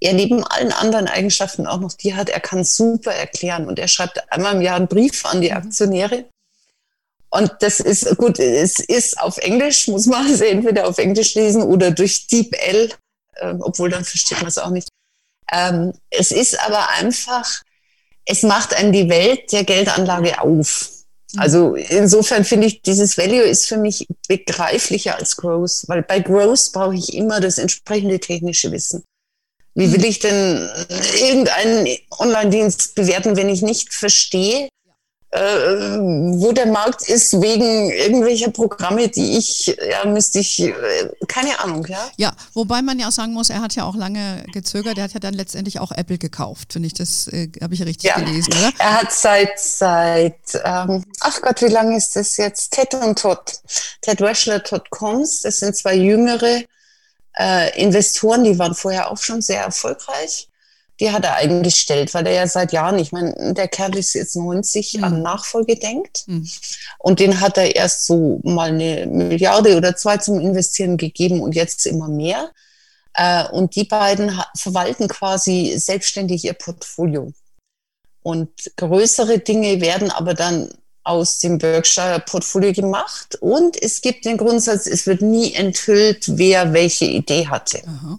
er neben allen anderen Eigenschaften auch noch die hat, er kann super erklären und er schreibt einmal im Jahr einen Brief an die mhm. Aktionäre. Und das ist gut, es ist auf Englisch, muss man also entweder auf Englisch lesen oder durch Deep L, äh, obwohl dann versteht man es auch nicht. Ähm, es ist aber einfach, es macht einem die Welt der Geldanlage auf. Mhm. Also insofern finde ich, dieses Value ist für mich begreiflicher als Growth, weil bei Growth brauche ich immer das entsprechende technische Wissen. Wie will ich denn irgendeinen Online-Dienst bewerten, wenn ich nicht verstehe, äh, wo der Markt ist wegen irgendwelcher Programme, die ich, ja, müsste ich, äh, keine Ahnung, ja. Ja, wobei man ja auch sagen muss, er hat ja auch lange gezögert, er hat ja dann letztendlich auch Apple gekauft, finde ich, das äh, habe ich richtig ja. gelesen, oder? Er hat seit, seit, ähm, ach Gott, wie lange ist das jetzt? Ted und Todd, Ted Weschler, Todd Combs, das sind zwei jüngere äh, Investoren, die waren vorher auch schon sehr erfolgreich. Die hat er eingestellt, weil er ja seit Jahren, ich meine, der Kerl ist jetzt 90, mhm. an Nachfolge denkt. Mhm. Und den hat er erst so mal eine Milliarde oder zwei zum Investieren gegeben und jetzt immer mehr. Äh, und die beiden verwalten quasi selbstständig ihr Portfolio. Und größere Dinge werden aber dann aus dem Berkshire-Portfolio gemacht. Und es gibt den Grundsatz, es wird nie enthüllt, wer welche Idee hatte. Aha.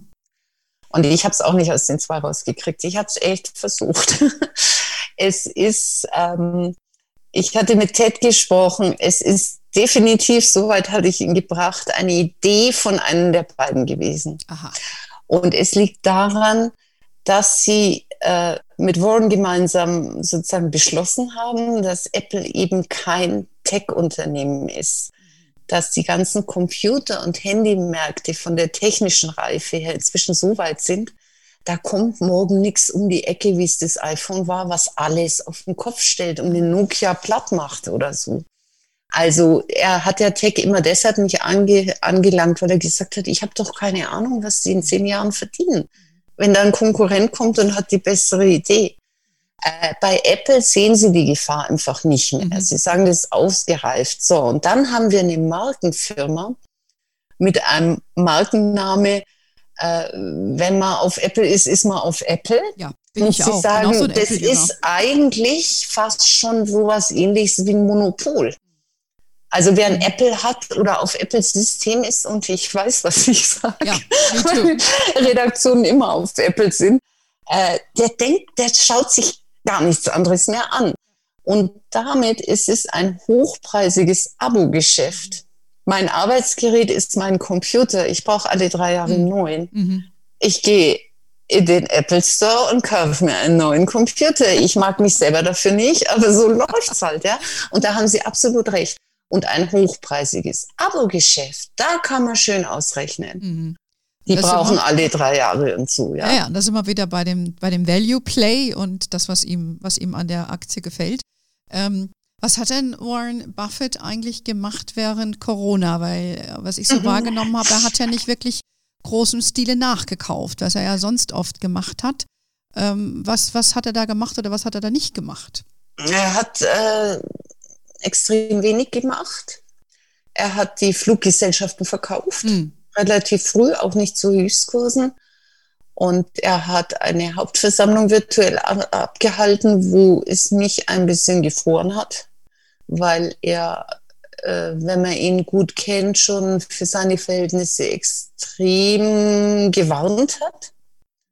Und ich habe es auch nicht aus den zwei rausgekriegt. Ich habe es echt versucht. es ist, ähm, ich hatte mit Ted gesprochen, es ist definitiv, soweit hatte ich ihn gebracht, eine Idee von einem der beiden gewesen. Aha. Und es liegt daran, dass sie äh, mit Warren gemeinsam sozusagen beschlossen haben, dass Apple eben kein Tech-Unternehmen ist, dass die ganzen Computer- und Handymärkte von der technischen Reife her inzwischen so weit sind, da kommt morgen nichts um die Ecke, wie es das iPhone war, was alles auf den Kopf stellt und den Nokia platt macht oder so. Also er hat ja Tech immer deshalb nicht ange, angelangt, weil er gesagt hat, ich habe doch keine Ahnung, was sie in zehn Jahren verdienen wenn da ein Konkurrent kommt und hat die bessere Idee. Äh, bei Apple sehen sie die Gefahr einfach nicht mehr. Mhm. Sie sagen, das ist ausgereift. So, und dann haben wir eine Markenfirma mit einem Markenname. Äh, wenn man auf Apple ist, ist man auf Apple. Ja, bin und ich sie auch. sagen, so das ist eigentlich fast schon sowas ähnliches wie ein Monopol. Also wer ein mhm. Apple hat oder auf Apples System ist und ich weiß, was ich sage, ja, weil Redaktionen immer auf Apple sind, äh, der denkt, der schaut sich gar nichts anderes mehr an. Und damit ist es ein hochpreisiges Abo-Geschäft. Mein Arbeitsgerät ist mein Computer. Ich brauche alle drei Jahre einen mhm. neuen. Mhm. Ich gehe in den Apple Store und kaufe mir einen neuen Computer. Ich mag mich selber dafür nicht, aber so läuft's halt, ja. Und da haben Sie absolut recht und ein hochpreisiges Abo-Geschäft, da kann man schön ausrechnen. Mhm. Die das brauchen immer, alle drei Jahre so, ja. Ja, ja, da sind wir wieder bei dem, bei dem Value Play und das, was ihm, was ihm an der Aktie gefällt. Ähm, was hat denn Warren Buffett eigentlich gemacht während Corona? Weil, äh, was ich so mhm. wahrgenommen habe, er hat ja nicht wirklich großem Stile nachgekauft, was er ja sonst oft gemacht hat. Ähm, was, was hat er da gemacht oder was hat er da nicht gemacht? Er hat äh, extrem wenig gemacht. Er hat die Fluggesellschaften verkauft, mhm. Relativ früh, auch nicht zu Höchstkursen. Und er hat eine Hauptversammlung virtuell abgehalten, wo es mich ein bisschen gefroren hat, weil er, äh, wenn man ihn gut kennt, schon für seine Verhältnisse extrem gewarnt hat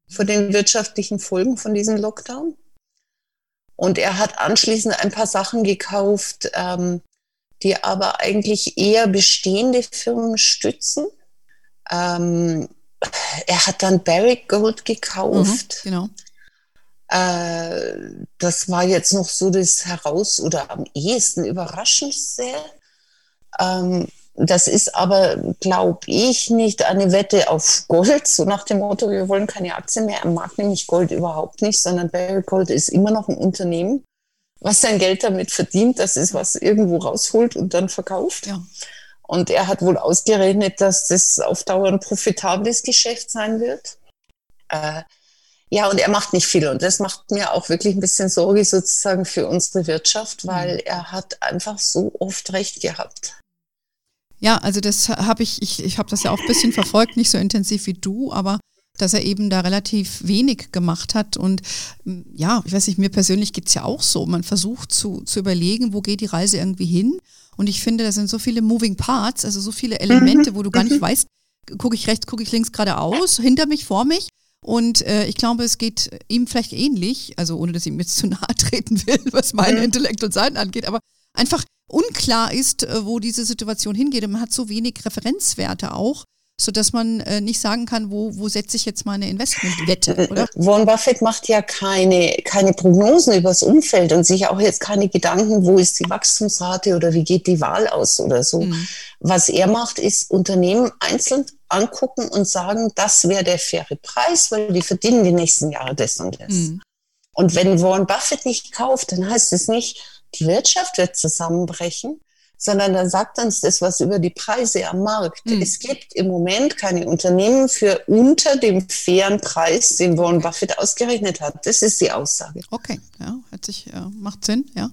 vor den wirtschaftlichen Folgen von diesem Lockdown. Und er hat anschließend ein paar Sachen gekauft, ähm, die aber eigentlich eher bestehende Firmen stützen. Ähm, er hat dann Barrick Gold gekauft. Mhm, genau. Äh, das war jetzt noch so das heraus oder am ehesten überraschendste. Ähm, das ist aber, glaube ich, nicht eine Wette auf Gold, so nach dem Motto, wir wollen keine Aktien mehr. Er mag nämlich Gold überhaupt nicht, sondern Barrick Gold ist immer noch ein Unternehmen, was sein Geld damit verdient. Das ist, was irgendwo rausholt und dann verkauft. Ja. Und er hat wohl ausgerechnet, dass das auf Dauer ein profitables Geschäft sein wird. Äh, ja, und er macht nicht viel. Und das macht mir auch wirklich ein bisschen Sorge sozusagen für unsere Wirtschaft, weil mhm. er hat einfach so oft recht gehabt. Ja, also das habe ich, ich, ich habe das ja auch ein bisschen verfolgt, nicht so intensiv wie du, aber dass er eben da relativ wenig gemacht hat. Und mm, ja, ich weiß nicht, mir persönlich geht's ja auch so. Man versucht zu, zu überlegen, wo geht die Reise irgendwie hin. Und ich finde, da sind so viele Moving Parts, also so viele Elemente, wo du gar nicht weißt, gucke ich rechts, gucke ich links geradeaus, hinter mich, vor mich. Und äh, ich glaube, es geht ihm vielleicht ähnlich, also ohne dass ich ihm jetzt zu nahe treten will, was mein mhm. Intellekt und Seiten angeht, aber einfach unklar ist, äh, wo diese Situation hingeht. Und man hat so wenig Referenzwerte auch, sodass man äh, nicht sagen kann, wo, wo setze ich jetzt meine Investmentwette, äh, oder? Warren Buffett macht ja keine, keine Prognosen über das Umfeld und sich auch jetzt keine Gedanken, wo ist die Wachstumsrate oder wie geht die Wahl aus oder so. Mhm. Was er macht, ist Unternehmen einzeln angucken und sagen, das wäre der faire Preis, weil die verdienen die nächsten Jahre das und das. Mhm. Und wenn Warren Buffett nicht kauft, dann heißt es nicht, die Wirtschaft wird zusammenbrechen, sondern dann sagt uns das was über die Preise am Markt. Mhm. Es gibt im Moment keine Unternehmen für unter dem fairen Preis, den Warren Buffett ausgerechnet hat. Das ist die Aussage. Okay, ja, hört sich, äh, macht Sinn, ja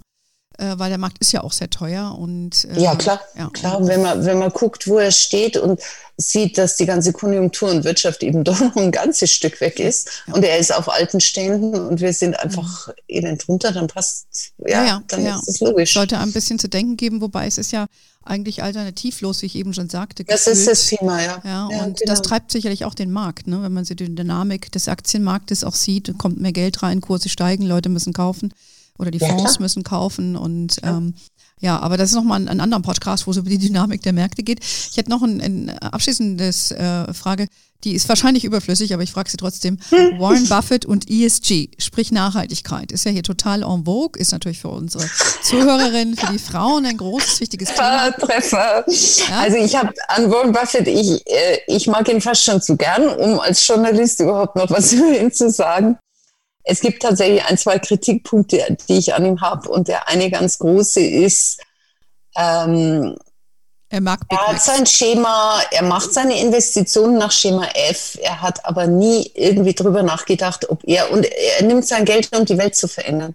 äh, weil der Markt ist ja auch sehr teuer und äh, ja klar, ja. klar. Wenn man wenn man guckt, wo er steht und sieht, dass die ganze Konjunktur und Wirtschaft eben doch noch ein ganzes Stück weg ist ja. und er ist auf alten Ständen und wir sind einfach mhm. elend drunter, dann passt ja, ja dann ist es logisch. Sollte ein bisschen zu denken geben, wobei es ist ja eigentlich alternativlos, wie ich eben schon sagte. Das gefühlt. ist das Thema, ja. Ja, und genau. das treibt sicherlich auch den Markt, ne? wenn man so die Dynamik des Aktienmarktes auch sieht, kommt mehr Geld rein, Kurse steigen, Leute müssen kaufen oder die ja, Fonds klar. müssen kaufen und ja. Ähm, ja, aber das ist nochmal ein, ein anderer Podcast, wo es über die Dynamik der Märkte geht. Ich hätte noch ein, ein abschließendes äh, Frage, die ist wahrscheinlich überflüssig, aber ich frage sie trotzdem. Warren Buffett und ESG, sprich Nachhaltigkeit, ist ja hier total en vogue, ist natürlich für unsere Zuhörerinnen, für die Frauen ein großes, wichtiges Thema. Treffer. Ja? Also ich habe an Warren Buffett, ich, äh, ich mag ihn fast schon zu gern, um als Journalist überhaupt noch was über ihn zu sagen. Es gibt tatsächlich ein, zwei Kritikpunkte, die ich an ihm habe. Und der eine ganz große ist, ähm, er, mag er hat sein Schema, er macht seine Investitionen nach Schema F. Er hat aber nie irgendwie drüber nachgedacht, ob er, und er nimmt sein Geld, um die Welt zu verändern.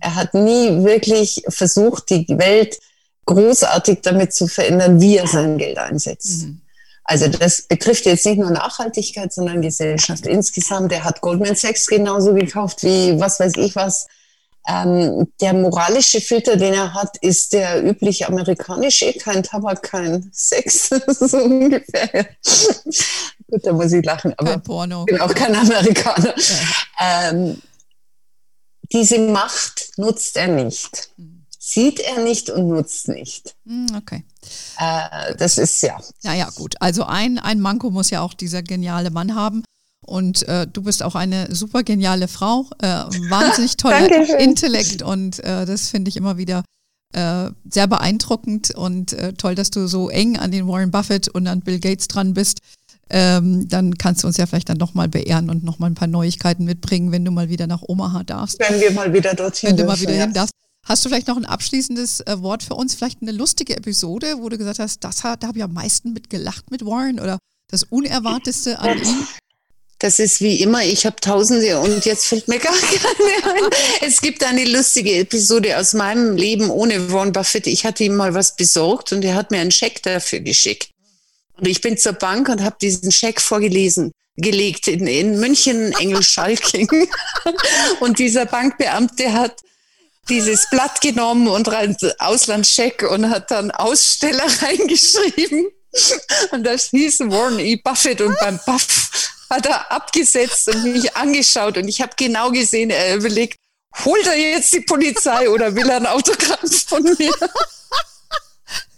Er hat nie wirklich versucht, die Welt großartig damit zu verändern, wie er sein Geld einsetzt. Mhm. Also das betrifft jetzt nicht nur Nachhaltigkeit, sondern Gesellschaft insgesamt. Der hat Goldman Sachs genauso gekauft wie was weiß ich was. Ähm, der moralische Filter, den er hat, ist der übliche amerikanische, kein Tabak, kein Sex, so ungefähr. Gut, da muss ich lachen, aber kein Porno. ich bin auch kein Amerikaner. Ja. Ähm, diese Macht nutzt er nicht. Mhm. Sieht er nicht und nutzt nicht. Hm, okay. Äh, das ist ja. Ja, ja, gut. Also ein, ein Manko muss ja auch dieser geniale Mann haben. Und äh, du bist auch eine super geniale Frau, äh, wahnsinnig toller Intellekt und äh, das finde ich immer wieder äh, sehr beeindruckend und äh, toll, dass du so eng an den Warren Buffett und an Bill Gates dran bist. Ähm, dann kannst du uns ja vielleicht dann nochmal beehren und nochmal ein paar Neuigkeiten mitbringen, wenn du mal wieder nach Omaha darfst. Wenn wir mal wieder dorthin Wenn du mal wieder hin darfst. Hast du vielleicht noch ein abschließendes äh, Wort für uns? Vielleicht eine lustige Episode, wo du gesagt hast, das hat, da habe ich am meisten mit gelacht mit Warren oder das Unerwarteste an ihm? Das ist wie immer, ich habe Tausende und jetzt fällt mir gar keine ein. Es gibt eine lustige Episode aus meinem Leben ohne Warren Buffett. Ich hatte ihm mal was besorgt und er hat mir einen Scheck dafür geschickt. Und ich bin zur Bank und habe diesen Scheck vorgelesen gelegt in, in München, Engelschalking. und dieser Bankbeamte hat dieses Blatt genommen und rein Auslandscheck und hat dann Aussteller reingeschrieben. Und das hieß Warren E. Buffett und beim Buff hat er abgesetzt und mich angeschaut und ich habe genau gesehen, er überlegt, holt er jetzt die Polizei oder will er ein Autogramm von mir?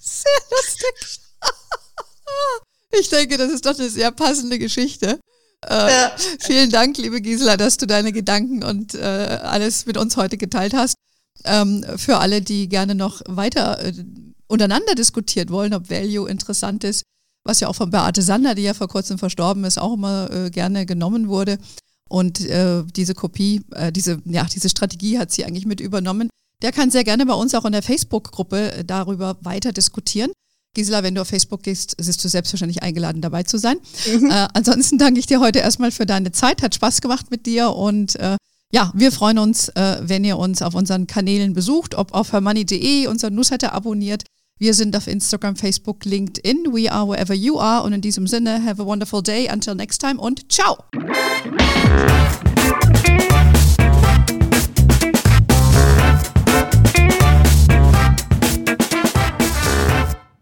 Sehr lustig. Ich denke, das ist doch eine sehr passende Geschichte. Äh, ja. Vielen Dank, liebe Gisela, dass du deine Gedanken und äh, alles mit uns heute geteilt hast ähm, für alle, die gerne noch weiter äh, untereinander diskutiert wollen, ob Value interessant ist, was ja auch von Beate Sander, die ja vor kurzem verstorben ist, auch immer äh, gerne genommen wurde. Und äh, diese Kopie, äh, diese, ja, diese Strategie hat sie eigentlich mit übernommen. Der kann sehr gerne bei uns auch in der Facebook-Gruppe äh, darüber weiter diskutieren. Gisela, wenn du auf Facebook gehst, bist du selbstverständlich eingeladen, dabei zu sein. Mhm. Äh, ansonsten danke ich dir heute erstmal für deine Zeit. Hat Spaß gemacht mit dir und äh, ja, wir freuen uns, äh, wenn ihr uns auf unseren Kanälen besucht, ob auf hermoney.de, unseren Newsletter abonniert. Wir sind auf Instagram, Facebook, LinkedIn. We are wherever you are. Und in diesem Sinne, have a wonderful day. Until next time und ciao.